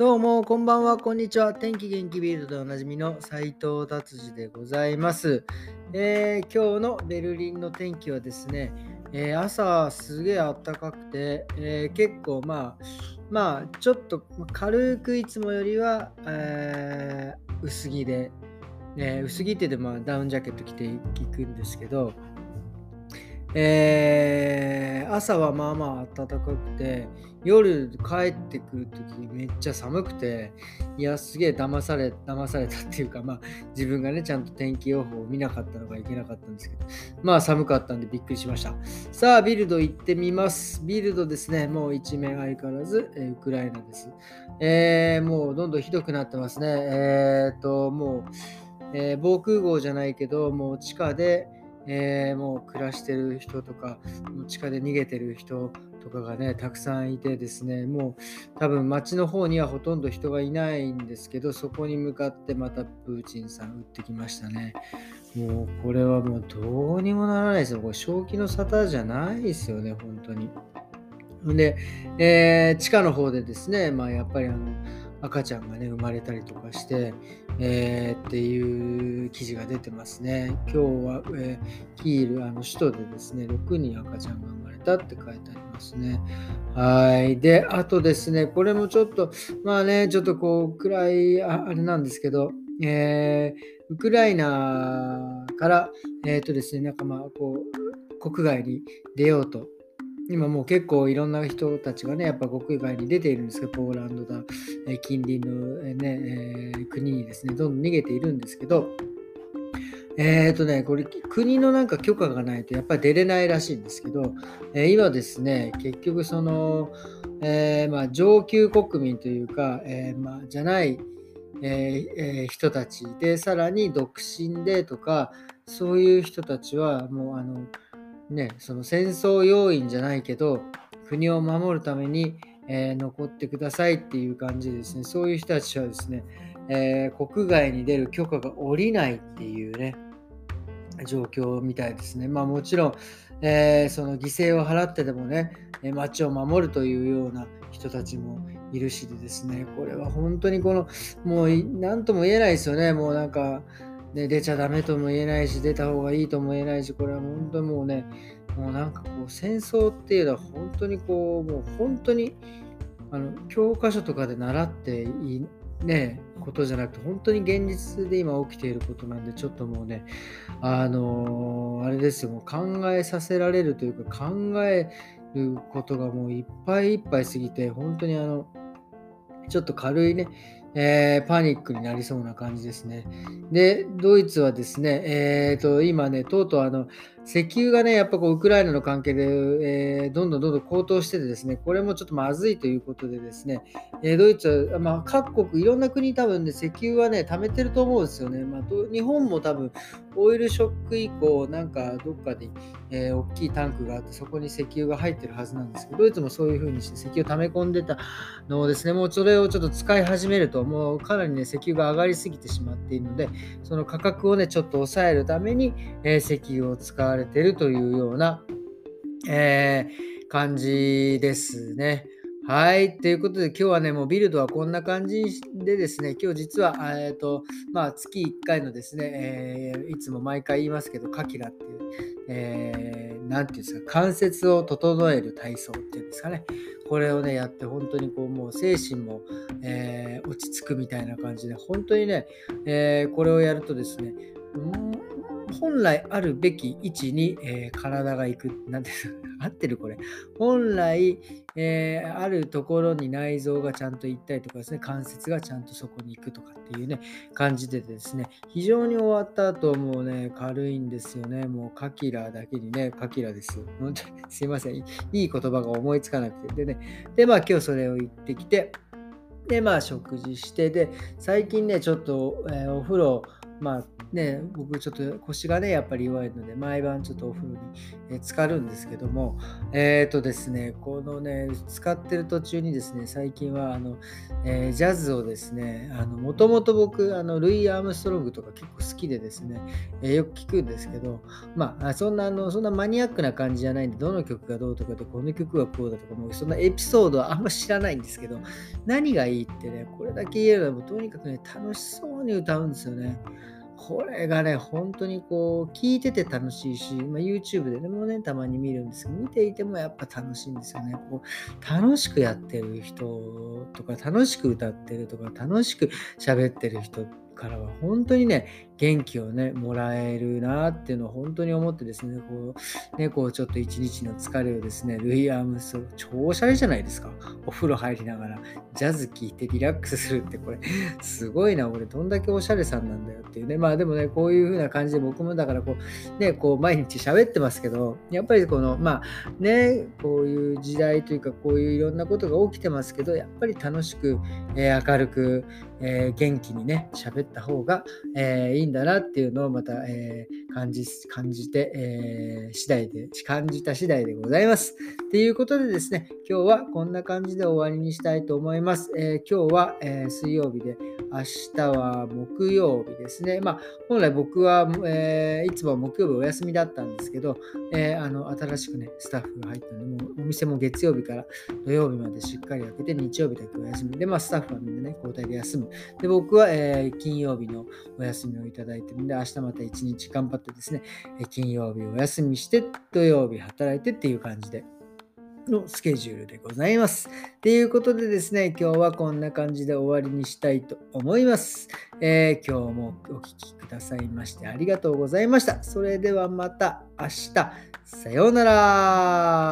どうも、こんばんは、こんにちは。天気元気ビールドでおなじみの斉藤達治でございます、えー今日のベルリンの天気はですね、えー朝すげえ暖かくて、えー結構まあ、まあ、ちょっと軽くいつもよりは、えー薄着で、えー薄着ってでまあダウンジャケット着ていくんですけど、えー朝はまあまあ暖かくて夜帰ってくる時めっちゃ寒くていやすげえ騙され騙されたっていうかまあ自分がねちゃんと天気予報を見なかったのがいけなかったんですけどまあ寒かったんでびっくりしました。さあビルド行ってみます。ビルドですねもう一面相変わらず、えーウクライナです。えーもうどんどんひどくなってますね。えーっともう、え防空壕じゃないけどもう地下でえーもう暮らしてる人とか、地下で逃げてる人とかがね、たくさんいてですね、もう多分街の方にはほとんど人がいないんですけど、そこに向かってまたプーチンさん撃ってきましたね。もうこれはもうどうにもならないですよ。これ正気の沙汰じゃないですよね、本当に。で、えー地下の方でですね、まあやっぱりあの赤ちゃんがね、生まれたりとかして、えーっていう記事が出てますね。今日は、えーキール、あの首都でですね、6人赤ちゃんが生まれたって書いてありますね。はい。で、あとですね、これもちょっと、まあね、ちょっとこう、暗いああれなんですけど、えーウクライナから、えっ、とですね、なんかまあ、こう、国外に出ようと今もう結構いろんな人たちがね、やっぱ国外に出ているんですけど、ポーランドだ、え近隣の、ねえー国にですね、どんどん逃げているんですけど、えっ、とね、これ国のなんか許可がないとやっぱり出れないらしいんですけど、えー今ですね、結局その、えまあ、上級国民というか、えまあ、じゃない、ええー人たちで、さらに独身でとか、そういう人たちはもうあの、ね、その戦争要員じゃないけど、国を守るために、えー残ってくださいっていう感じですね、そういう人たちはですね、えー国外に出る許可が下りないっていうね、状況みたいですね。まあもちろん、えーその犠牲を払ってでもね、え街を守るというような人たちもいるしでですね、これは本当にこの、もう何とも言えないですよね、もうなんか、ね、出ちゃダメとも言えないし、出た方がいいとも言えないし、これは本当にもうね、もうなんかこう戦争っていうのは本当にこう、もう本当にあの教科書とかで習っていいねことじゃなくて本当に現実で今起きていることなんでちょっともうねあのーあれですよもう考えさせられるというか考えることがもういっぱいいっぱいすぎて本当にあのちょっと軽いね、えーパニックになりそうな感じですね。で、ドイツはですね、えーと、今ね、とうとうあの、石油がね、やっぱこう、ウクライナの関係で、えーどんどんどんどん高騰しててですね、これもちょっとまずいということでですね、えードイツは、まあ、各国、いろんな国多分ね、石油はね、貯めてると思うんですよね。まあ、日本も多分、オイルショック以降、なんかどっかに、えー大きいタンクがあって、そこに石油が入ってるはずなんですけど、ドイツもそういう風にして石油を溜め込んでたのをですね、もうそれをちょっと使い始めると、もうかなりね、石油が上がりすぎてしまっているので、その価格をね、ちょっと抑えるために、えー石油を使われているというような、えー感じですね。はい。ということで、今日はね、もうビルドはこんな感じでですね、今日実は、えっ、と、まあ、月1回のですね、えーいつも毎回言いますけど、カキラっていう、えーていうんですか、関節を整える体操っていうんですかね。これをね、やって、本当にこう、もう精神も、えー落ち着くみたいな感じで、本当にね、えーこれをやるとですね、うん本来あるべき位置に、えー体が行く。なんていうの 合ってるこれ。本来、えーあるところに内臓がちゃんと行ったりとかですね、関節がちゃんとそこに行くとかっていうね、感じでですね、非常に終わった後もうね、軽いんですよね。もうカキラだけにね、カキラです。本当にすいません。いいい言葉が思いつかなくて。でね、で、まあ今日それを言ってきて、で、まあ食事して、で、最近ね、ちょっと、えーお風呂まあね、僕ちょっと腰がね、やっぱり弱いので、毎晩ちょっとお風呂に、え浸かるんですけども、えっ、ー、とですね、このね、使ってる途中にですね、最近はあの、えー、ジャズをですね、もともと僕、あのルイ・アームストロングとか結構好きでですね、えー、よく聞くんですけど、まあ、そんなあの、そんなマニアックな感じじゃないんで、どの曲がどうとかで、この曲はこうだとか、もうそんなエピソードはあんま知らないんですけど、何がいいってね、これだけ言えれば、とにかくね、楽しそうに歌うんですよね。これがね、本当にこう、聞いてて楽しいし、まあ、YouTube でね、もうね、たまに見るんですけど、見ていてもやっぱ楽しいんですよね。こう楽しくやってる人とか、楽しく歌ってるとか、楽しく喋ってる人からは本当にね、元気をね、もらえるなっていうのを本当に思ってですね、こう、ね、こうちょっと一日の疲れをですね、ルイ・アームス超おしゃれじゃないですか。お風呂入りながら、ジャズ聴いてリラックスするって、これ、すごいな、俺、どんだけおしゃれさんなんだよっていうね。まあでもね、こういう風な感じで僕もだからこう、ね、こう毎日喋ってますけど、やっぱりこの、まあね、こういう時代というか、こういういろんなことが起きてますけど、やっぱり楽しく、えー、明るく、えー、元気にね、喋った方が、えー、いいんだなっていうのをまた、えー、感じ感じて、えー、次第で、感じた次第でございます。ということでですね、今日はこんな感じで終わりにしたいと思います。え今日は、え水曜日で、明日は木曜日ですね。まあ、本来僕は、えいつも木曜日お休みだったんですけど、えあの新しくね、スタッフが入ったので、もうお店も月曜日から土曜日までしっかり開けて、日曜日だけお休みで、まあ、スタッフはみんなね、交代で休む。で、僕は、え金曜日のお休みをいただいてるんで、明日また一日頑張ってですね、金曜日お休みして、土曜日働いてっていう感じで。のスケジュールでございます。ということでですね、今日はこんな感じで終わりにしたいと思います。えー、今日もお聴きくださいましてありがとうございました。それではまた明日。さようなら。